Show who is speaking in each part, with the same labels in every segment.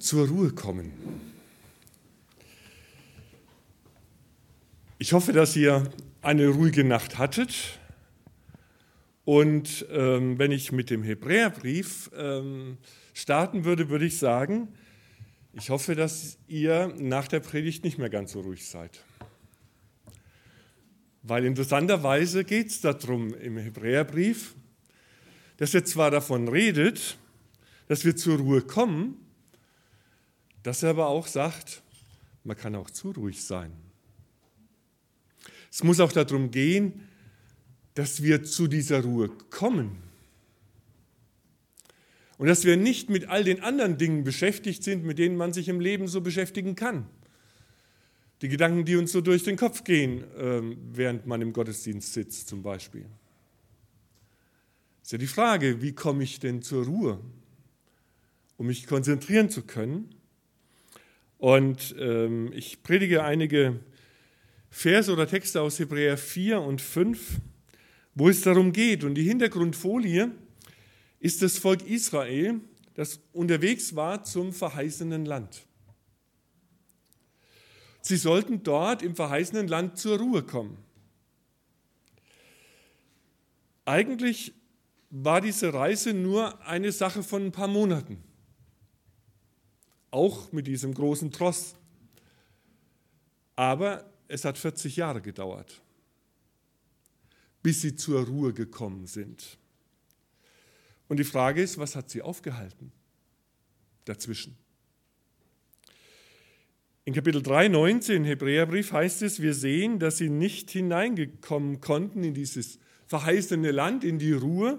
Speaker 1: zur Ruhe kommen. Ich hoffe, dass ihr eine ruhige Nacht hattet. Und ähm, wenn ich mit dem Hebräerbrief ähm, starten würde, würde ich sagen, ich hoffe, dass ihr nach der Predigt nicht mehr ganz so ruhig seid. Weil interessanterweise geht es darum im Hebräerbrief, dass er zwar davon redet, dass wir zur Ruhe kommen, dass er aber auch sagt, man kann auch zu ruhig sein. Es muss auch darum gehen, dass wir zu dieser Ruhe kommen. Und dass wir nicht mit all den anderen Dingen beschäftigt sind, mit denen man sich im Leben so beschäftigen kann. Die Gedanken, die uns so durch den Kopf gehen, ähm, während man im Gottesdienst sitzt zum Beispiel. Ist ja die Frage, wie komme ich denn zur Ruhe, um mich konzentrieren zu können? Und ähm, ich predige einige Verse oder Texte aus Hebräer 4 und 5, wo es darum geht. Und die Hintergrundfolie ist das Volk Israel, das unterwegs war zum verheißenen Land. Sie sollten dort im verheißenen Land zur Ruhe kommen. Eigentlich war diese Reise nur eine Sache von ein paar Monaten. Auch mit diesem großen Tross. Aber es hat 40 Jahre gedauert, bis sie zur Ruhe gekommen sind. Und die Frage ist, was hat sie aufgehalten dazwischen? In Kapitel 3, 19 Hebräerbrief heißt es, wir sehen, dass sie nicht hineingekommen konnten in dieses verheißene Land, in die Ruhe,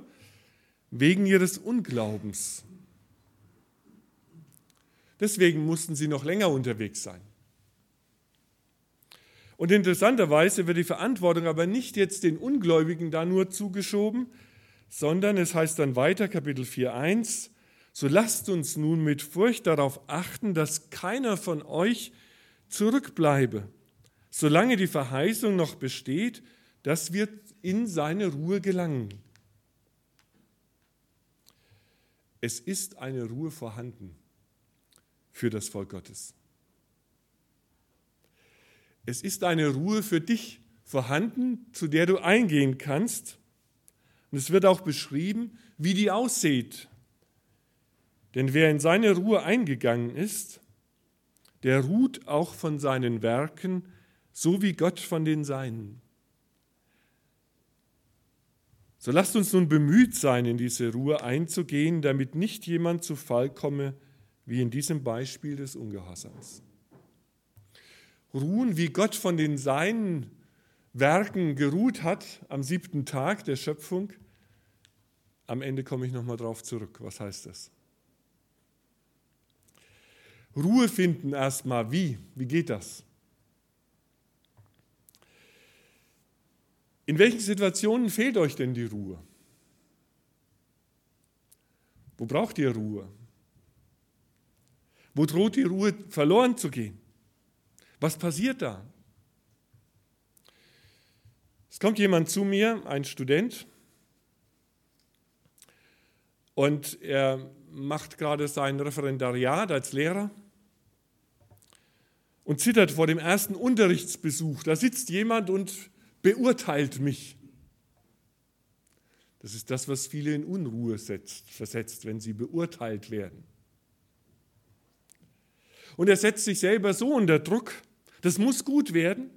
Speaker 1: wegen ihres Unglaubens. Deswegen mussten sie noch länger unterwegs sein. Und interessanterweise wird die Verantwortung aber nicht jetzt den Ungläubigen da nur zugeschoben, sondern es heißt dann weiter, Kapitel 4.1, so lasst uns nun mit Furcht darauf achten, dass keiner von euch zurückbleibe, solange die Verheißung noch besteht, dass wir in seine Ruhe gelangen. Es ist eine Ruhe vorhanden für das Volk Gottes. Es ist eine Ruhe für dich vorhanden, zu der du eingehen kannst. Und es wird auch beschrieben, wie die aussieht. Denn wer in seine Ruhe eingegangen ist, der ruht auch von seinen Werken, so wie Gott von den Seinen. So lasst uns nun bemüht sein, in diese Ruhe einzugehen, damit nicht jemand zu Fall komme, wie in diesem Beispiel des Ungehorsams ruhen, wie Gott von den seinen Werken geruht hat am siebten Tag der Schöpfung. Am Ende komme ich nochmal drauf zurück. Was heißt das? Ruhe finden erstmal. Wie? Wie geht das? In welchen Situationen fehlt euch denn die Ruhe? Wo braucht ihr Ruhe? Wo droht die Ruhe verloren zu gehen? Was passiert da? Es kommt jemand zu mir, ein Student, und er macht gerade sein Referendariat als Lehrer und zittert vor dem ersten Unterrichtsbesuch. Da sitzt jemand und beurteilt mich. Das ist das, was viele in Unruhe setzt, versetzt, wenn sie beurteilt werden. Und er setzt sich selber so unter Druck, das muss gut werden.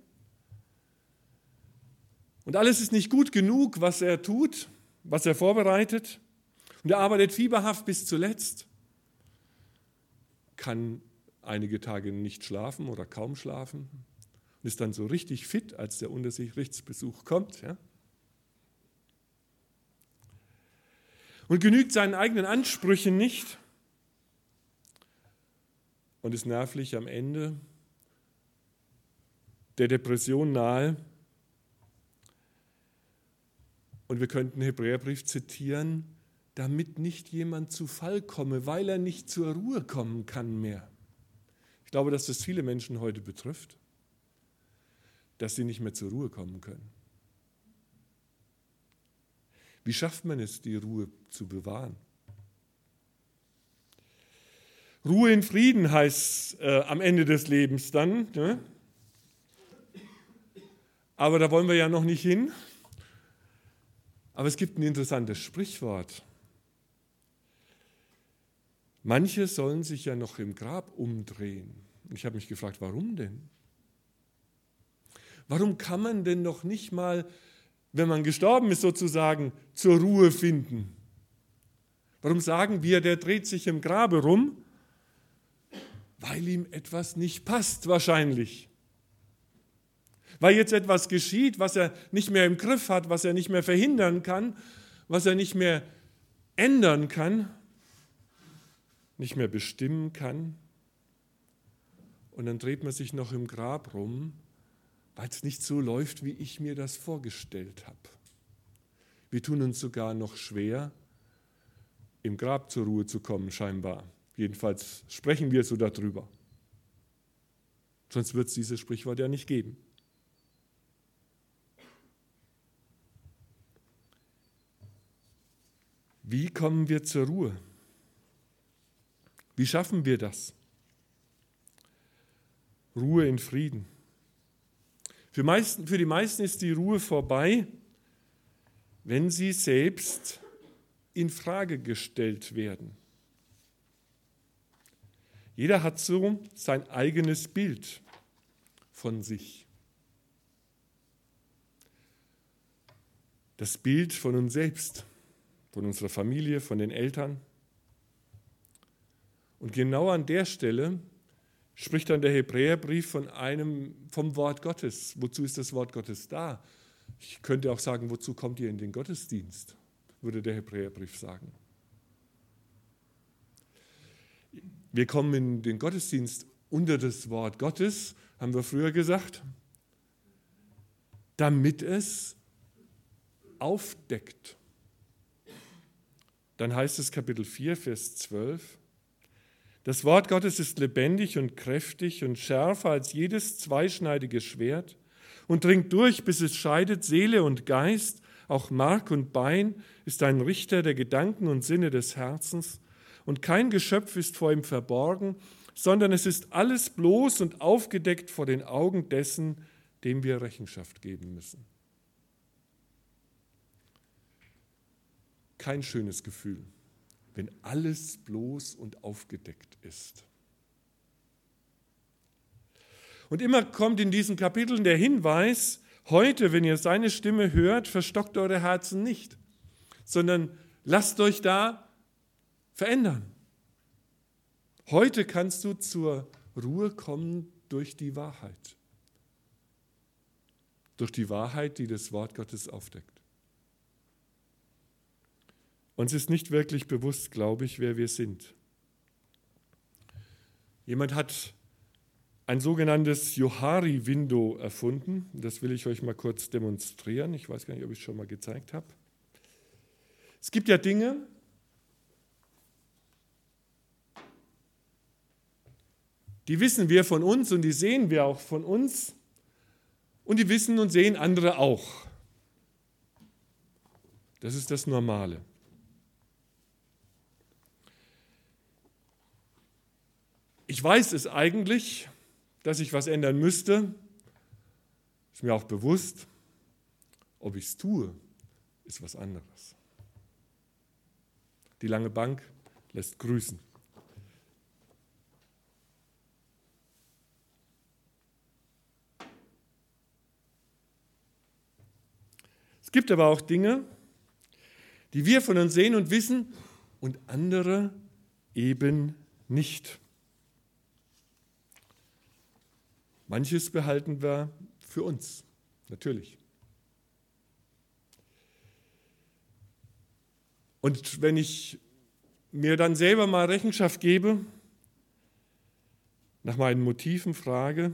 Speaker 1: Und alles ist nicht gut genug, was er tut, was er vorbereitet. Und er arbeitet fieberhaft bis zuletzt, kann einige Tage nicht schlafen oder kaum schlafen und ist dann so richtig fit, als der Unterrichtsbesuch kommt. Ja? Und genügt seinen eigenen Ansprüchen nicht und ist nervlich am Ende der Depression nahe. Und wir könnten Hebräerbrief zitieren, damit nicht jemand zu Fall komme, weil er nicht zur Ruhe kommen kann mehr. Ich glaube, dass das viele Menschen heute betrifft, dass sie nicht mehr zur Ruhe kommen können. Wie schafft man es, die Ruhe zu bewahren? Ruhe in Frieden heißt äh, am Ende des Lebens dann. Ne? Aber da wollen wir ja noch nicht hin. Aber es gibt ein interessantes Sprichwort. Manche sollen sich ja noch im Grab umdrehen. Ich habe mich gefragt, warum denn? Warum kann man denn noch nicht mal, wenn man gestorben ist sozusagen, zur Ruhe finden? Warum sagen wir, der dreht sich im Grabe rum? Weil ihm etwas nicht passt wahrscheinlich. Weil jetzt etwas geschieht, was er nicht mehr im Griff hat, was er nicht mehr verhindern kann, was er nicht mehr ändern kann, nicht mehr bestimmen kann. Und dann dreht man sich noch im Grab rum, weil es nicht so läuft, wie ich mir das vorgestellt habe. Wir tun uns sogar noch schwer, im Grab zur Ruhe zu kommen, scheinbar. Jedenfalls sprechen wir so darüber. Sonst wird es dieses Sprichwort ja nicht geben. Wie kommen wir zur Ruhe? Wie schaffen wir das? Ruhe in Frieden. Für, meisten, für die meisten ist die Ruhe vorbei, wenn sie selbst in Frage gestellt werden. Jeder hat so sein eigenes Bild von sich. Das Bild von uns selbst, von unserer Familie, von den Eltern. Und genau an der Stelle spricht dann der Hebräerbrief von einem, vom Wort Gottes. Wozu ist das Wort Gottes da? Ich könnte auch sagen, wozu kommt ihr in den Gottesdienst? Würde der Hebräerbrief sagen. Wir kommen in den Gottesdienst unter das Wort Gottes, haben wir früher gesagt, damit es aufdeckt. Dann heißt es Kapitel 4, Vers 12, das Wort Gottes ist lebendig und kräftig und schärfer als jedes zweischneidige Schwert und dringt durch, bis es scheidet Seele und Geist, auch Mark und Bein, ist ein Richter der Gedanken und Sinne des Herzens. Und kein Geschöpf ist vor ihm verborgen, sondern es ist alles bloß und aufgedeckt vor den Augen dessen, dem wir Rechenschaft geben müssen. Kein schönes Gefühl wenn alles bloß und aufgedeckt ist. Und immer kommt in diesen Kapiteln der Hinweis, heute, wenn ihr seine Stimme hört, verstockt eure Herzen nicht, sondern lasst euch da verändern. Heute kannst du zur Ruhe kommen durch die Wahrheit. Durch die Wahrheit, die das Wort Gottes aufdeckt. Uns ist nicht wirklich bewusst, glaube ich, wer wir sind. Jemand hat ein sogenanntes Johari-Window erfunden. Das will ich euch mal kurz demonstrieren. Ich weiß gar nicht, ob ich es schon mal gezeigt habe. Es gibt ja Dinge, die wissen wir von uns und die sehen wir auch von uns und die wissen und sehen andere auch. Das ist das Normale. Ich weiß es eigentlich, dass ich was ändern müsste. Ist mir auch bewusst. Ob ich es tue, ist was anderes. Die lange Bank lässt grüßen. Gibt aber auch Dinge, die wir von uns sehen und wissen und andere eben nicht. Manches behalten wir für uns, natürlich. Und wenn ich mir dann selber mal Rechenschaft gebe, nach meinen Motiven frage,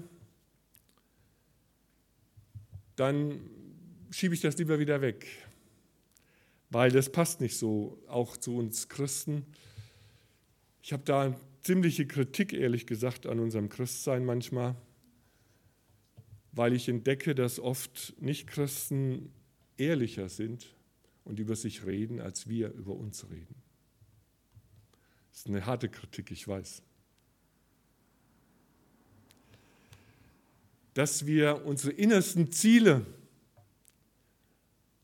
Speaker 1: dann schiebe ich das lieber wieder weg, weil das passt nicht so auch zu uns Christen. Ich habe da ziemliche Kritik, ehrlich gesagt, an unserem Christsein manchmal, weil ich entdecke, dass oft Nichtchristen ehrlicher sind und über sich reden, als wir über uns reden. Das ist eine harte Kritik, ich weiß. Dass wir unsere innersten Ziele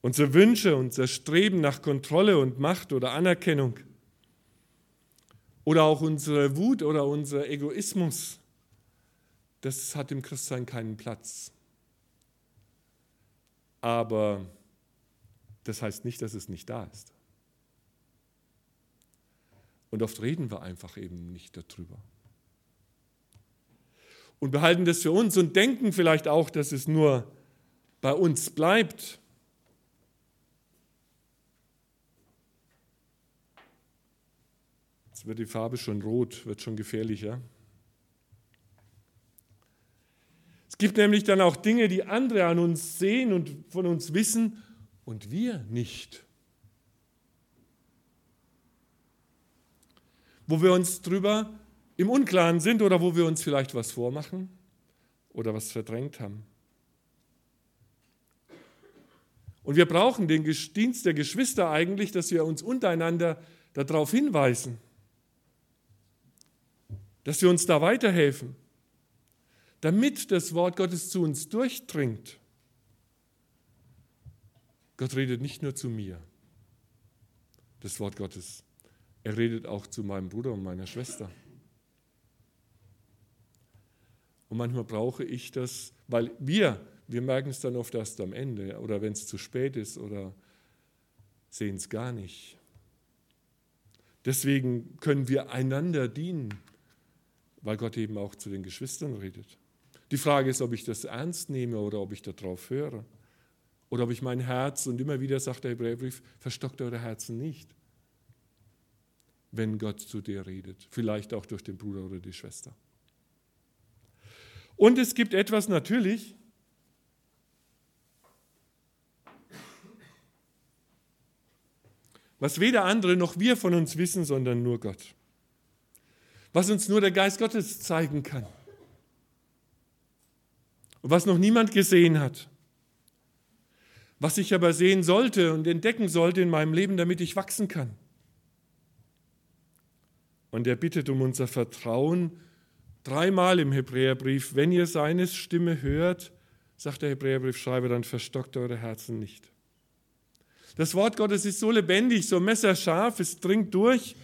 Speaker 1: unsere Wünsche, unser Streben nach Kontrolle und Macht oder Anerkennung oder auch unsere Wut oder unser Egoismus, das hat im Christsein keinen Platz. Aber das heißt nicht, dass es nicht da ist. Und oft reden wir einfach eben nicht darüber. Und behalten das für uns und denken vielleicht auch, dass es nur bei uns bleibt. Wird die Farbe schon rot, wird schon gefährlicher. Es gibt nämlich dann auch Dinge, die andere an uns sehen und von uns wissen und wir nicht. Wo wir uns drüber im Unklaren sind oder wo wir uns vielleicht was vormachen oder was verdrängt haben. Und wir brauchen den Dienst der Geschwister eigentlich, dass wir uns untereinander darauf hinweisen, dass wir uns da weiterhelfen damit das Wort Gottes zu uns durchdringt. Gott redet nicht nur zu mir, das Wort Gottes. Er redet auch zu meinem Bruder und meiner Schwester. Und manchmal brauche ich das, weil wir, wir merken es dann oft erst am Ende oder wenn es zu spät ist oder sehen es gar nicht. Deswegen können wir einander dienen, weil Gott eben auch zu den Geschwistern redet. Die Frage ist, ob ich das ernst nehme oder ob ich darauf höre. Oder ob ich mein Herz, und immer wieder sagt der Hebräerbrief, verstockt eure Herzen nicht, wenn Gott zu dir redet. Vielleicht auch durch den Bruder oder die Schwester. Und es gibt etwas natürlich, was weder andere noch wir von uns wissen, sondern nur Gott. Was uns nur der Geist Gottes zeigen kann und was noch niemand gesehen hat. Was ich aber sehen sollte und entdecken sollte in meinem Leben, damit ich wachsen kann. Und er bittet um unser Vertrauen dreimal im Hebräerbrief. Wenn ihr seine Stimme hört, sagt der Hebräerbriefschreiber, dann verstockt eure Herzen nicht. Das Wort Gottes ist so lebendig, so messerscharf, es dringt durch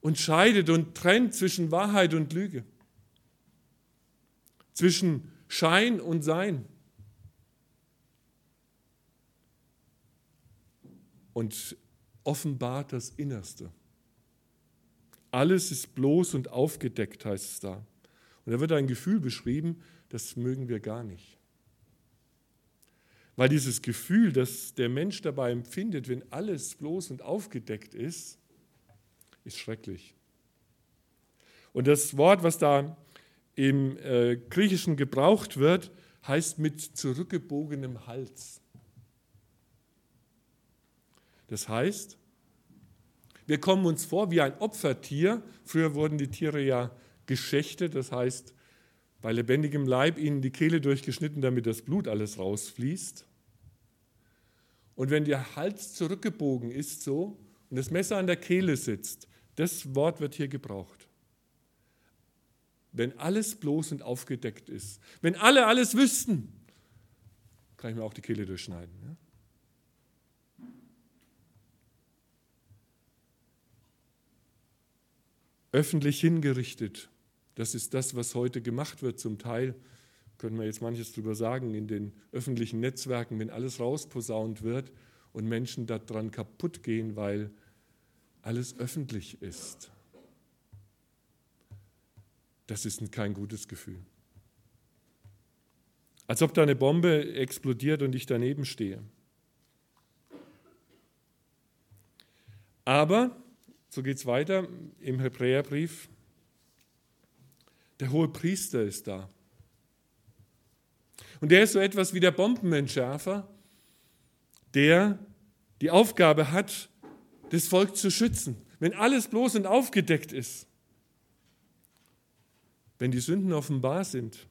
Speaker 1: und scheidet und trennt zwischen Wahrheit und Lüge, zwischen Schein und Sein. Und offenbart das Innerste. Alles ist bloß und aufgedeckt, heißt es da. Und da wird ein Gefühl beschrieben, das mögen wir gar nicht. Weil dieses Gefühl, das der Mensch dabei empfindet, wenn alles bloß und aufgedeckt ist, ist schrecklich. Und das Wort, was da im äh, Griechischen gebraucht wird, heißt mit zurückgebogenem Hals. Das heißt, wir kommen uns vor wie ein Opfertier. Früher wurden die Tiere ja geschächtet, das heißt, bei lebendigem Leib ihnen die Kehle durchgeschnitten, damit das Blut alles rausfließt. Und wenn der Hals zurückgebogen ist so und das Messer an der Kehle sitzt, das Wort wird hier gebraucht wenn alles bloß und aufgedeckt ist. Wenn alle alles wüssten, kann ich mir auch die Kehle durchschneiden. Ja? Öffentlich hingerichtet, das ist das, was heute gemacht wird zum Teil. Können wir jetzt manches drüber sagen, in den öffentlichen Netzwerken, wenn alles rausposaunt wird und Menschen daran kaputt gehen, weil alles öffentlich ist. Das ist kein gutes Gefühl. Als ob da eine Bombe explodiert und ich daneben stehe. Aber, so geht es weiter im Hebräerbrief, der hohe Priester ist da. Und der ist so etwas wie der Bombenentschärfer, der die Aufgabe hat, das Volk zu schützen. Wenn alles bloß und aufgedeckt ist, wenn die Sünden offenbar sind,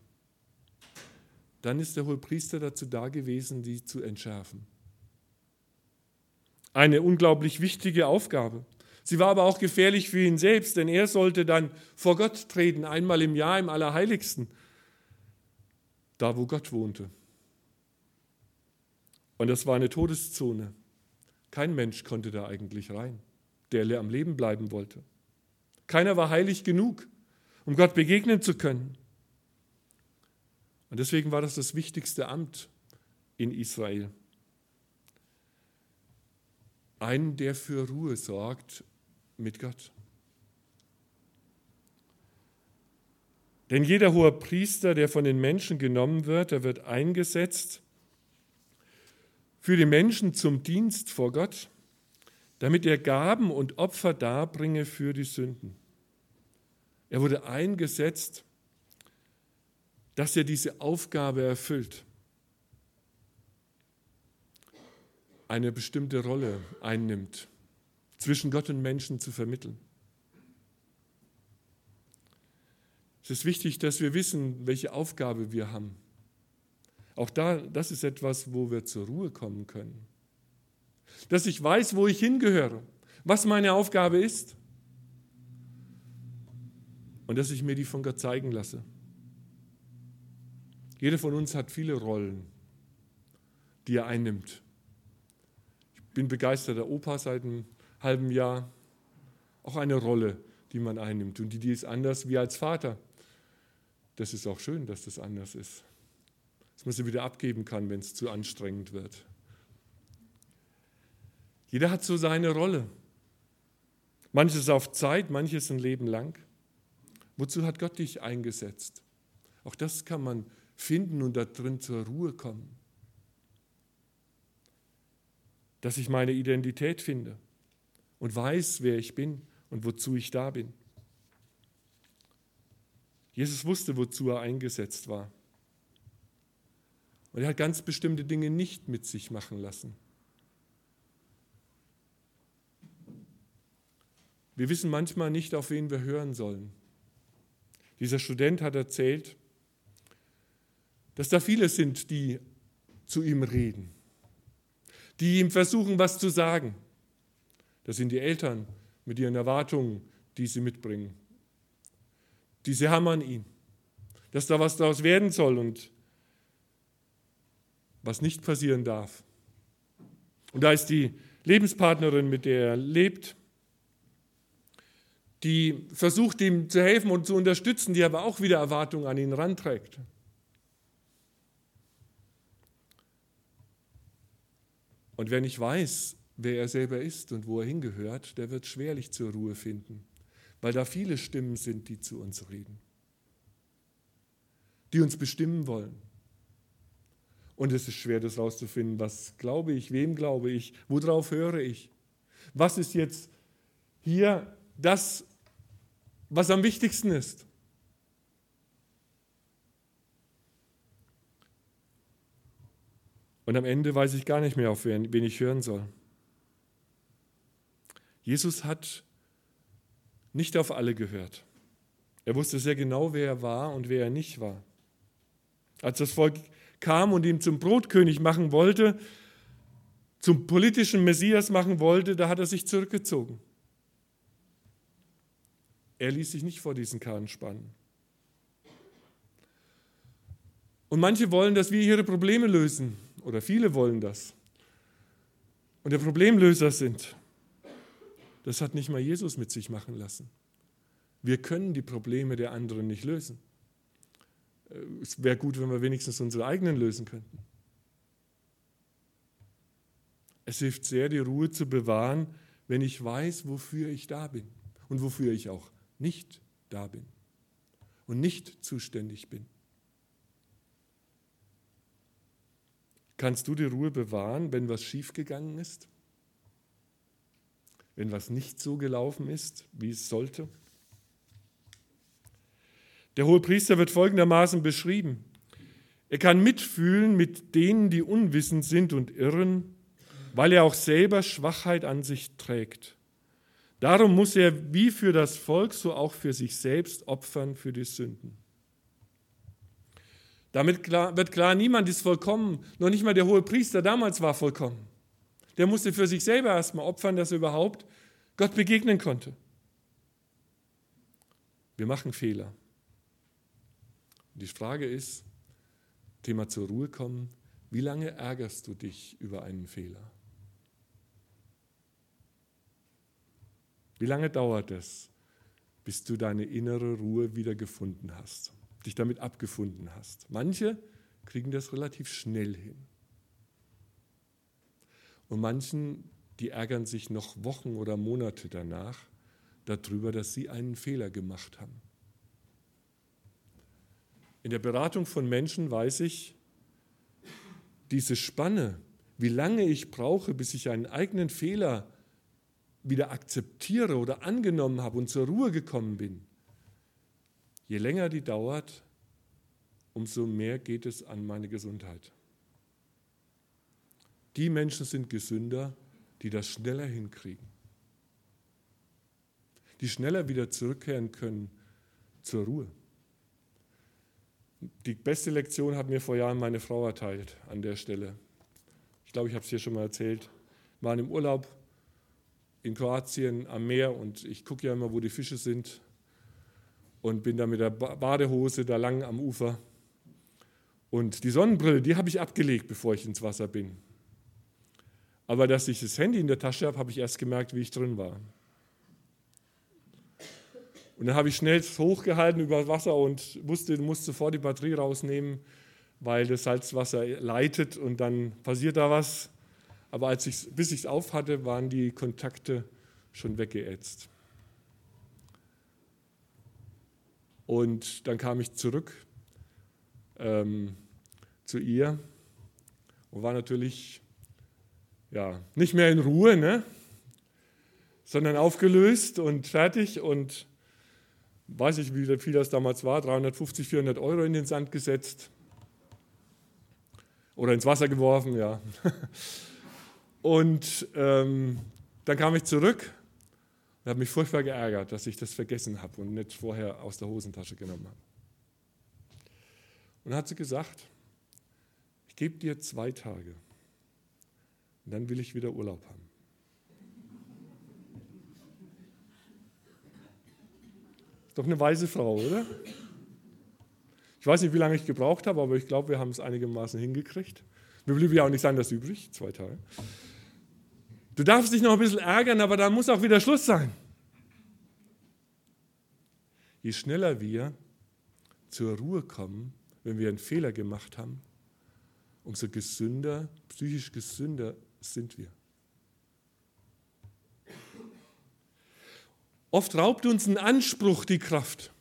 Speaker 1: dann ist der Hohepriester dazu da gewesen, die zu entschärfen. Eine unglaublich wichtige Aufgabe. Sie war aber auch gefährlich für ihn selbst, denn er sollte dann vor Gott treten, einmal im Jahr im Allerheiligsten. da wo Gott wohnte. Und das war eine Todeszone. Kein Mensch konnte da eigentlich rein, der am Leben bleiben wollte. Keiner war heilig genug, um Gott begegnen zu können. Und deswegen war das das wichtigste Amt in Israel. Einen, der für Ruhe sorgt mit Gott. Denn jeder hohe Priester, der von den Menschen genommen wird, der wird eingesetzt für die Menschen zum Dienst vor Gott, damit er Gaben und Opfer darbringe für die Sünden. Er wurde eingesetzt, dass er diese Aufgabe erfüllt. Eine bestimmte Rolle einnimmt, zwischen Gott und Menschen zu vermitteln. Es ist wichtig, dass wir wissen, welche Aufgabe wir haben. Auch da, das ist etwas, wo wir zur Ruhe kommen können. Dass ich weiß, wo ich hingehöre, was meine Aufgabe ist und dass ich mir die von Gott zeigen lasse. Jeder von uns hat viele Rollen, die er einnimmt. Ich bin begeisterter Opa seit einem halben Jahr. Auch eine Rolle, die man einnimmt und die, die ist anders wie als Vater. Das ist auch schön, dass das anders ist. Man sie wieder abgeben kann, wenn es zu anstrengend wird. Jeder hat so seine Rolle. Manches auf Zeit, manches ein Leben lang. Wozu hat Gott dich eingesetzt? Auch das kann man finden und da drin zur Ruhe kommen. Dass ich meine Identität finde und weiß, wer ich bin und wozu ich da bin. Jesus wusste, wozu er eingesetzt war. Und er hat ganz bestimmte Dinge nicht mit sich machen lassen. Wir wissen manchmal nicht, auf wen wir hören sollen. Dieser Student hat erzählt, dass da viele sind, die zu ihm reden, die ihm versuchen, was zu sagen. Das sind die Eltern mit ihren Erwartungen, die sie mitbringen. Diese hammern ihn, dass da was daraus werden soll und was nicht passieren darf. Und da ist die Lebenspartnerin, mit der er lebt, die versucht ihm zu helfen und zu unterstützen, die aber auch wieder Erwartungen an ihn ranträgt. Und wer nicht weiß, wer er selber ist und wo er hingehört, der wird schwerlich zur Ruhe finden, weil da viele Stimmen sind, die zu uns reden, die uns bestimmen wollen. Und es ist schwer, das rauszufinden, was glaube ich, wem glaube ich, worauf höre ich. Was ist jetzt hier das, was am wichtigsten ist? Und am Ende weiß ich gar nicht mehr, auf wen, wen ich hören soll. Jesus hat nicht auf alle gehört. Er wusste sehr genau, wer er war und wer er nicht war. Als das Volk kam und ihn zum Brotkönig machen wollte, zum politischen Messias machen wollte, da hat er sich zurückgezogen. Er ließ sich nicht vor diesen Kahn spannen. Und manche wollen, dass wir ihre Probleme lösen oder viele wollen das und der Problemlöser sind. Das hat nicht mal Jesus mit sich machen lassen. Wir können die Probleme der anderen nicht lösen. Äh, es wäre gut, wenn wir wenigstens unsere eigenen lösen könnten. Es hilft sehr, die Ruhe zu bewahren, wenn ich weiß, wofür ich da bin und wofür ich auch nicht da bin und nicht zuständig bin. Kannst du die Ruhe bewahren, wenn was schiefgegangen ist? Wenn was nicht so gelaufen ist, wie es sollte? Der hohe Priester wird folgendermaßen beschrieben. Er kann mitfühlen mit denen, die unwissend sind und irren, weil er auch selber Schwachheit an sich trägt. Darum muss er wie für das Volk, so auch für sich selbst opfern für die Sünden. Damit klar, wird klar, niemand ist vollkommen, noch nicht mal der hohe Priester damals war vollkommen. Der musste für sich selber erstmal opfern, dass er überhaupt Gott begegnen konnte. Wir machen Fehler. Die Frage ist, Thema zur Ruhe kommen. Wie lange ärgerst du dich über einen Fehler? Wie lange dauert es, bis du deine innere Ruhe wieder gefunden hast, dich damit abgefunden hast? Manche kriegen das relativ schnell hin. Und manchen, die ärgern sich noch Wochen oder Monate danach darüber, dass sie einen Fehler gemacht haben. In der Beratung von Menschen weiß ich, diese Spanne, wie lange ich brauche, bis ich einen eigenen Fehler wieder akzeptiere oder angenommen habe und zur Ruhe gekommen bin, je länger die dauert, umso mehr geht es an meine Gesundheit. Die Menschen sind gesünder, die das schneller hinkriegen, die schneller wieder zurückkehren können zur Ruhe. Die beste Lektion hat mir vor Jahren meine Frau erteilt an der Stelle. Ich glaube, ich habe es hier schon mal erzählt. Wir waren im Urlaub in Kroatien am Meer und ich gucke ja immer, wo die Fische sind und bin da mit der Badehose da lang am Ufer. Und die Sonnenbrille, die habe ich abgelegt, bevor ich ins Wasser bin. Aber dass ich das Handy in der Tasche habe, habe ich erst gemerkt, wie ich drin war. Und dann habe ich schnell hochgehalten über Wasser und wusste, du musst sofort die Batterie rausnehmen, weil das Salzwasser leitet und dann passiert da was. Aber als ich, bis ich es auf hatte, waren die Kontakte schon weggeätzt. Und dann kam ich zurück ähm, zu ihr und war natürlich ja, nicht mehr in Ruhe, ne? sondern aufgelöst und fertig und weiß ich, wie viel das damals war, 350, 400 Euro in den Sand gesetzt oder ins Wasser geworfen, ja. Und ähm, dann kam ich zurück und habe mich furchtbar geärgert, dass ich das vergessen habe und nicht vorher aus der Hosentasche genommen habe. Und dann hat sie gesagt, ich gebe dir zwei Tage und dann will ich wieder Urlaub haben. Doch eine weise Frau, oder? Ich weiß nicht, wie lange ich gebraucht habe, aber ich glaube, wir haben es einigermaßen hingekriegt. Mir blieb ja auch nichts anderes übrig, zwei Tage. Du darfst dich noch ein bisschen ärgern, aber da muss auch wieder Schluss sein. Je schneller wir zur Ruhe kommen, wenn wir einen Fehler gemacht haben, umso gesünder, psychisch gesünder sind wir. Oft raubt uns ein Anspruch die Kraft,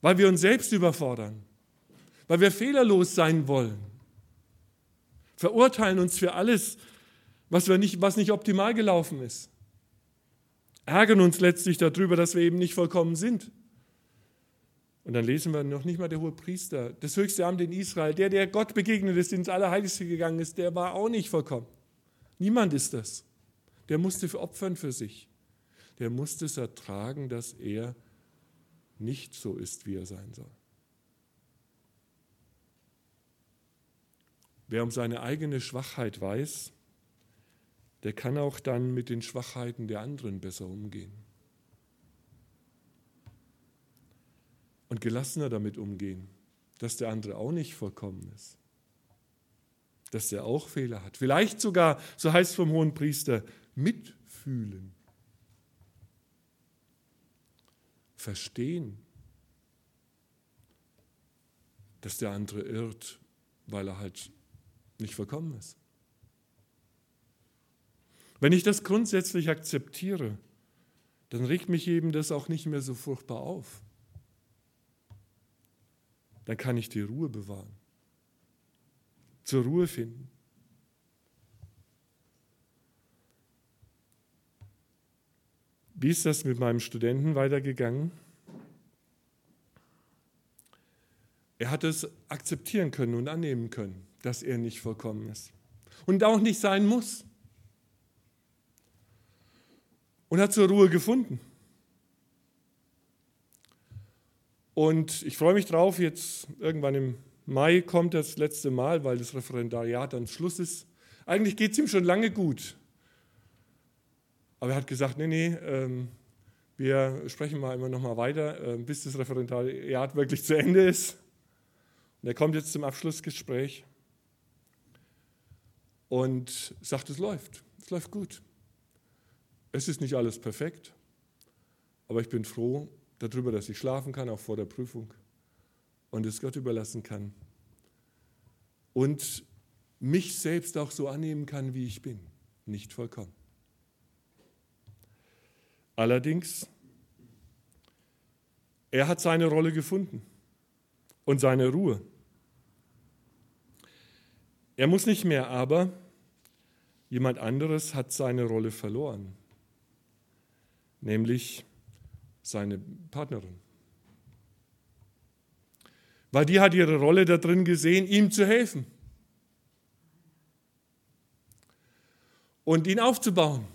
Speaker 1: weil wir uns selbst überfordern, weil wir fehlerlos sein wollen, verurteilen uns für alles, was, wir nicht, was nicht optimal gelaufen ist. Ärgern uns letztlich darüber, dass wir eben nicht vollkommen sind. Und dann lesen wir noch nicht mal der hohe Priester, das höchste Amt in Israel, der, der Gott begegnet ist, ins Allerheiligste gegangen ist, der war auch nicht vollkommen. Niemand ist das. Der musste opfern für sich. Der musste es ertragen, dass er nicht so ist, wie er sein soll. Wer um seine eigene Schwachheit weiß, der kann auch dann mit den Schwachheiten der anderen besser umgehen. Und gelassener damit umgehen, dass der andere auch nicht vollkommen ist. Dass der auch Fehler hat. Vielleicht sogar, so heißt es vom hohen Priester, mitfühlen. Verstehen, dass der andere irrt, weil er halt nicht vollkommen ist. Wenn ich das grundsätzlich akzeptiere, dann regt mich eben das auch nicht mehr so furchtbar auf. Dann kann ich die Ruhe bewahren, zur Ruhe finden. Wie ist das mit meinem Studenten weitergegangen? Er hat es akzeptieren können und annehmen können, dass er nicht vollkommen ist und auch nicht sein muss und hat zur Ruhe gefunden. Und ich freue mich drauf, jetzt irgendwann im Mai kommt das letzte Mal, weil das Referendariat dann Schluss ist. Eigentlich geht es ihm schon lange gut. Aber er hat gesagt, nee, nee, ähm, wir sprechen mal immer noch mal weiter, äh, bis das Referendariat wirklich zu Ende ist. Und er kommt jetzt zum Abschlussgespräch und sagt, es läuft, es läuft gut. Es ist nicht alles perfekt, aber ich bin froh darüber, dass ich schlafen kann, auch vor der Prüfung und es Gott überlassen kann und mich selbst auch so annehmen kann, wie ich bin, nicht vollkommen. Allerdings, er hat seine Rolle gefunden und seine Ruhe. Er muss nicht mehr, aber jemand anderes hat seine Rolle verloren, nämlich seine Partnerin. Weil die hat ihre Rolle da drin gesehen, ihm zu helfen und ihn aufzubauen.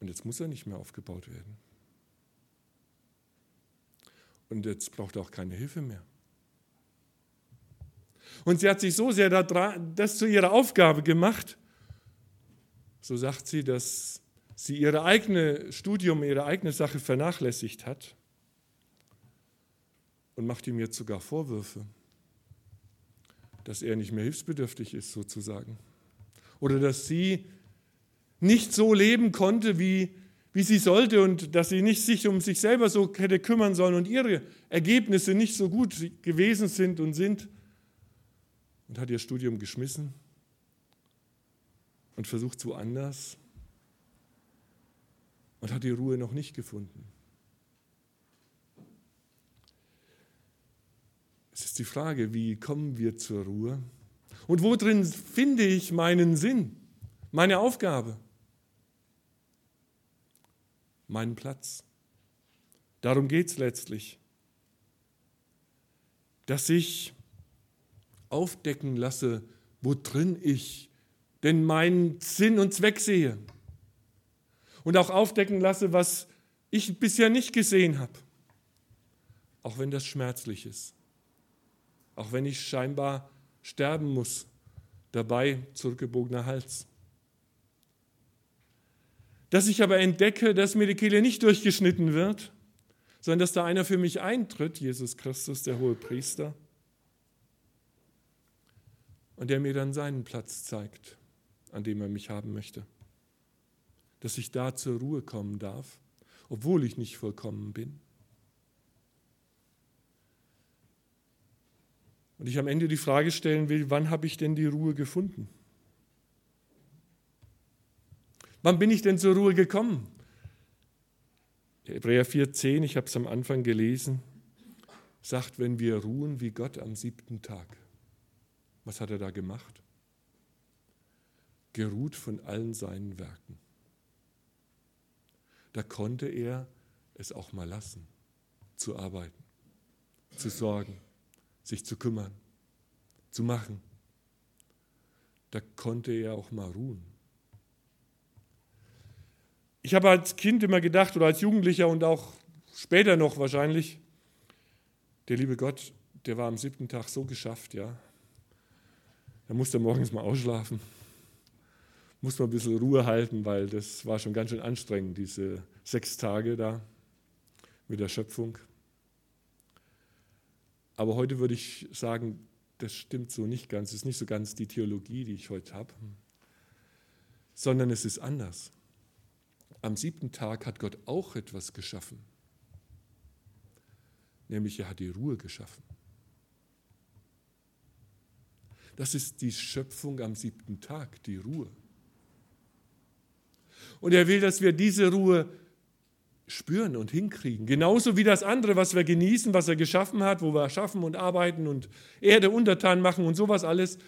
Speaker 1: Und jetzt muss er nicht mehr aufgebaut werden. Und jetzt braucht er auch keine Hilfe mehr. Und sie hat sich so sehr das zu ihrer Aufgabe gemacht, so sagt sie, dass sie ihre eigene Studium, ihre eigene Sache vernachlässigt hat und macht ihm jetzt sogar Vorwürfe, dass er nicht mehr hilfsbedürftig ist sozusagen. Oder dass sie nicht so leben konnte, wie, wie sie sollte und dass sie nicht sich um sich selber so hätte kümmern sollen und ihre Ergebnisse nicht so gut gewesen sind und sind und hat ihr Studium geschmissen und versucht woanders und hat die Ruhe noch nicht gefunden. Es ist die Frage, wie kommen wir zur Ruhe? Und worin finde ich meinen Sinn, meine Aufgabe? Meinen Platz. Darum geht es letztlich, dass ich aufdecken lasse, worin ich denn meinen Sinn und Zweck sehe. Und auch aufdecken lasse, was ich bisher nicht gesehen habe. Auch wenn das schmerzlich ist. Auch wenn ich scheinbar sterben muss. Dabei zurückgebogener Hals dass ich aber entdecke, dass mir die Kehle nicht durchgeschnitten wird, sondern dass da einer für mich eintritt, Jesus Christus, der hohe Priester, und der mir dann seinen Platz zeigt, an dem er mich haben möchte. Dass ich da zur Ruhe kommen darf, obwohl ich nicht vollkommen bin. Und ich am Ende die Frage stellen will, wann habe ich denn die Ruhe gefunden? Wann bin ich denn zur Ruhe gekommen? Hebräer 4,10, ich habe es am Anfang gelesen, sagt, wenn wir ruhen wie Gott am siebten Tag. Was hat er da gemacht? Geruht von allen seinen Werken. Da konnte er es auch mal lassen, zu arbeiten, zu sorgen, sich zu kümmern, zu machen. Da konnte er auch mal ruhen. Ich habe als Kind immer gedacht oder als Jugendlicher und auch später noch wahrscheinlich, der liebe Gott, der war am siebten Tag so geschafft, ja. Da musste er morgens mal ausschlafen, musste mal ein bisschen Ruhe halten, weil das war schon ganz schön anstrengend, diese sechs Tage da mit der Schöpfung. Aber heute würde ich sagen, das stimmt so nicht ganz. Es ist nicht so ganz die Theologie, die ich heute habe, sondern es ist anders am siebten Tag hat Gott auch etwas geschaffen. Nämlich er hat die Ruhe geschaffen. Das ist die Schöpfung am siebten Tag, die Ruhe. Und er will, dass wir diese Ruhe spüren und hinkriegen. Genauso wie das andere, was wir genießen, was er geschaffen hat, wo wir schaffen und arbeiten und Erde untertan machen und sowas alles,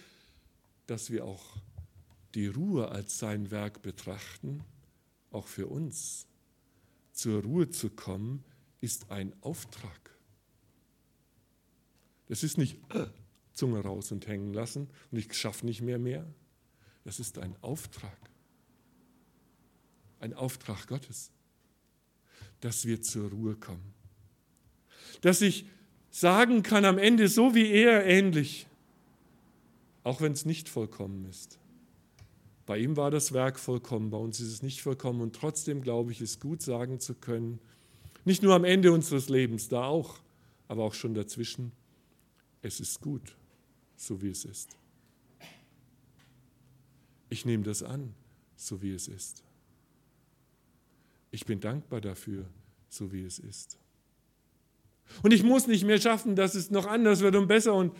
Speaker 1: dass wir auch die Ruhe als sein Werk betrachten auch für uns, zur Ruhe zu kommen, ist ein Auftrag. Das ist nicht äh, Zunge raus und hängen lassen und ich schaffe nicht mehr mehr. Das ist ein Auftrag. Ein Auftrag Gottes, dass wir zur Ruhe kommen. Dass ich sagen kann am Ende, so wie er ähnlich, auch wenn es nicht vollkommen ist. Bei ihm war das Werk vollkommen, bei uns ist es nicht vollkommen und trotzdem glaube ich, es gut sagen zu können, nicht nur am Ende unseres Lebens, da auch, aber auch schon dazwischen, es ist gut, so wie es ist. Ich nehme das an, so wie es ist. Ich bin dankbar dafür, so wie es ist. Und ich muss nicht mehr schaffen, dass es noch anders wird und besser. Und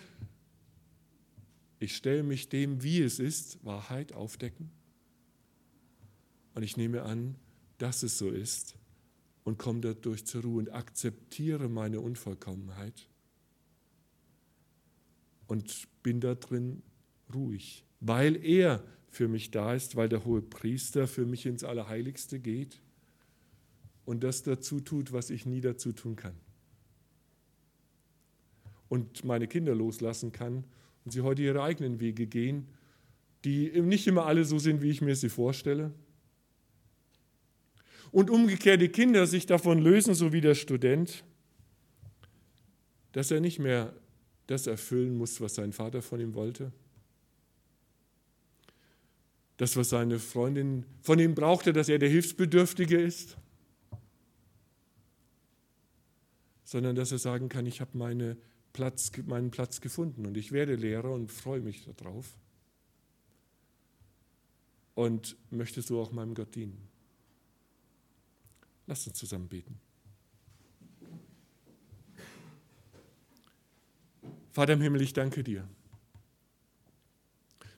Speaker 1: ich stelle mich dem, wie es ist, Wahrheit aufdecken. Und ich nehme an, dass es so ist und komme dadurch zur Ruhe und akzeptiere meine Unvollkommenheit und bin da drin ruhig, weil er für mich da ist, weil der hohe Priester für mich ins Allerheiligste geht und das dazu tut, was ich nie dazu tun kann. Und meine Kinder loslassen kann und sie heute ihre eigenen Wege gehen, die nicht immer alle so sind, wie ich mir sie vorstelle. Und umgekehrt die Kinder sich davon lösen, so wie der Student, dass er nicht mehr das erfüllen muss, was sein Vater von ihm wollte, das, was seine Freundin von ihm brauchte, dass er der Hilfsbedürftige ist, sondern dass er sagen kann, ich habe meine Platz, meinen Platz gefunden und ich werde Lehrer und freue mich darauf und möchte so auch meinem Gott dienen. Lasst uns zusammen beten. Vater im Himmel, ich danke dir,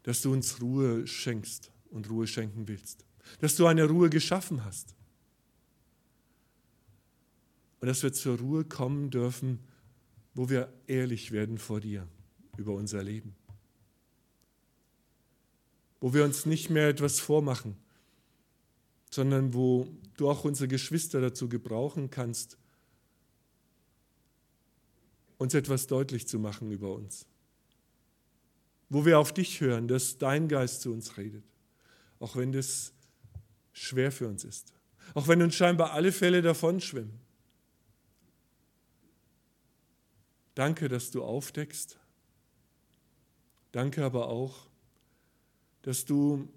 Speaker 1: dass du uns Ruhe schenkst und Ruhe schenken willst. Dass du eine Ruhe geschaffen hast. Und dass wir zur Ruhe kommen dürfen, wo wir ehrlich werden vor dir über unser Leben. Wo wir uns nicht mehr etwas vormachen, sondern wo du auch unsere Geschwister dazu gebrauchen kannst, uns etwas deutlich zu machen über uns. Wo wir auf dich hören, dass dein Geist zu uns redet auch wenn das schwer für uns ist. Auch wenn uns scheinbar alle Fälle davon Danke, dass du aufdeckst. Danke aber auch, dass du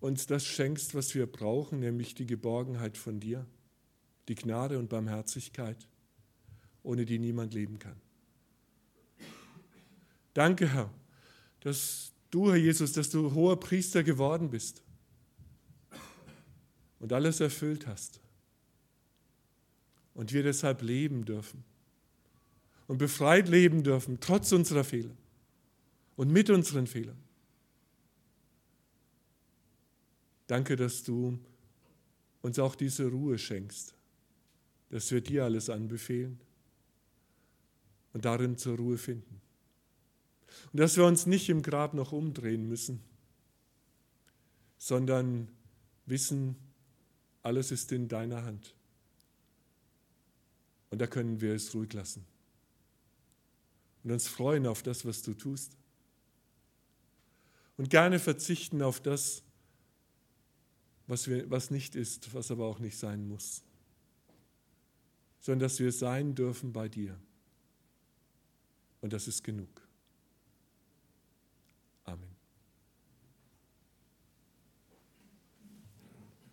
Speaker 1: uns das schenkst, was wir brauchen, nämlich die Geborgenheit von dir, die Gnade und Barmherzigkeit, ohne die niemand leben kann. Danke, Herr, dass du, Herr Jesus, dass du hoher Priester geworden bist und alles erfüllt hast. Und wir deshalb leben dürfen und befreit leben dürfen, trotz unserer Fehler und mit unseren Fehlern. Danke, dass du uns auch diese Ruhe schenkst, dass wir dir alles anbefehlen und darin zur Ruhe finden. Und dass wir uns nicht im Grab noch umdrehen müssen, sondern wissen, alles ist in deiner Hand. Und da können wir es ruhig lassen und uns freuen auf das, was du tust. Und gerne verzichten auf das, was, wir, was nicht ist, was aber auch nicht sein muss, sondern dass wir sein dürfen bei dir. Und das ist genug.